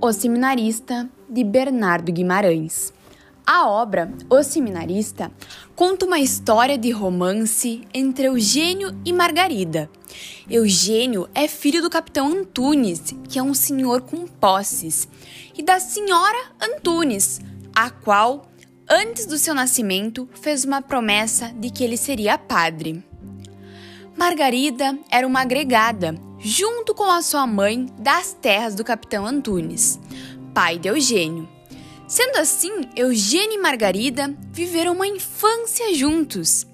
O Seminarista, de Bernardo Guimarães. A obra O Seminarista conta uma história de romance entre Eugênio e Margarida. Eugênio é filho do capitão Antunes, que é um senhor com posses, e da senhora Antunes, a qual, antes do seu nascimento, fez uma promessa de que ele seria padre. Margarida era uma agregada junto com a sua mãe, das terras do capitão Antunes, pai de Eugênio. Sendo assim, Eugênio e Margarida viveram uma infância juntos,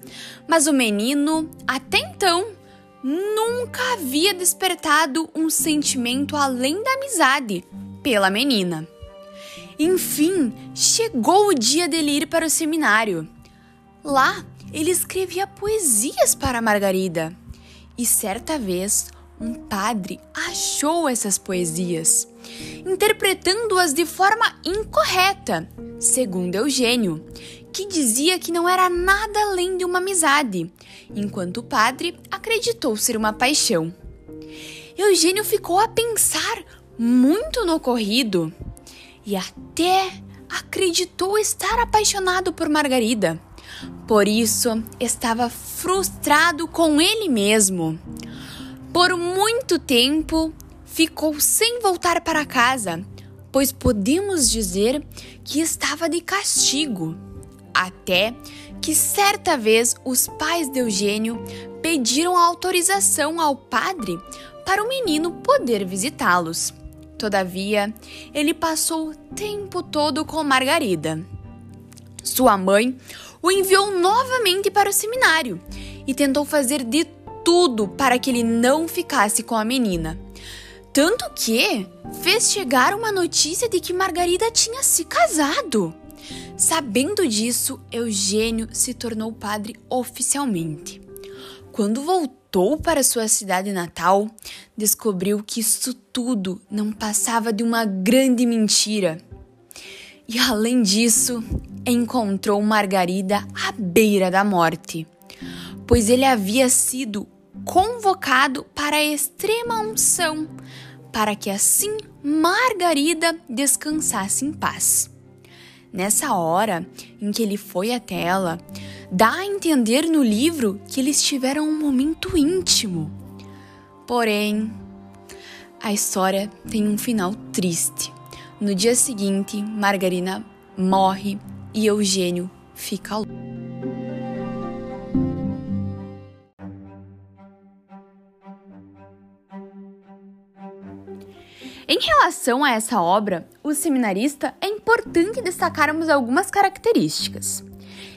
mas o menino, até então, nunca havia despertado um sentimento além da amizade pela menina. Enfim, chegou o dia dele ir para o seminário. Lá, ele escrevia poesias para Margarida. E certa vez, um padre achou essas poesias, interpretando-as de forma incorreta, segundo Eugênio, que dizia que não era nada além de uma amizade, enquanto o padre acreditou ser uma paixão. Eugênio ficou a pensar muito no ocorrido e até acreditou estar apaixonado por Margarida. Por isso, estava frustrado com ele mesmo. Por muito tempo ficou sem voltar para casa, pois podemos dizer que estava de castigo. Até que certa vez os pais de Eugênio pediram autorização ao padre para o menino poder visitá-los. Todavia, ele passou o tempo todo com Margarida. Sua mãe o enviou novamente para o seminário e tentou fazer de tudo para que ele não ficasse com a menina. Tanto que fez chegar uma notícia de que Margarida tinha se casado. Sabendo disso, Eugênio se tornou padre oficialmente. Quando voltou para sua cidade natal, descobriu que isso tudo não passava de uma grande mentira. E além disso, encontrou Margarida à beira da morte, pois ele havia sido convocado para a extrema unção, para que assim Margarida descansasse em paz. Nessa hora em que ele foi até ela, dá a entender no livro que eles tiveram um momento íntimo. Porém, a história tem um final triste. No dia seguinte, Margarina morre e Eugênio fica louco. Em relação a essa obra, O Seminarista, é importante destacarmos algumas características.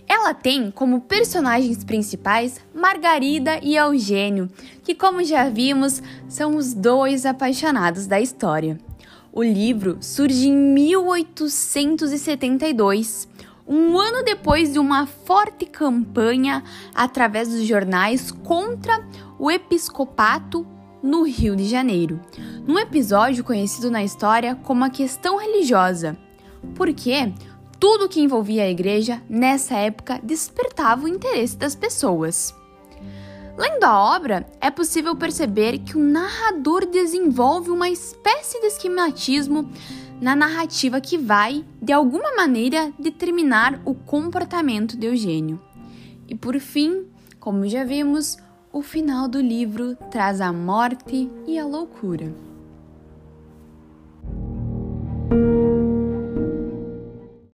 Ela tem como personagens principais Margarida e Eugênio, que, como já vimos, são os dois apaixonados da história. O livro surge em 1872, um ano depois de uma forte campanha através dos jornais contra o episcopato no Rio de Janeiro, num episódio conhecido na história como a questão religiosa, porque tudo que envolvia a igreja nessa época despertava o interesse das pessoas. Lendo a obra, é possível perceber que o narrador desenvolve uma espécie de esquematismo na narrativa que vai, de alguma maneira, determinar o comportamento de Eugênio. E por fim, como já vimos, o final do livro traz a morte e a loucura. thank you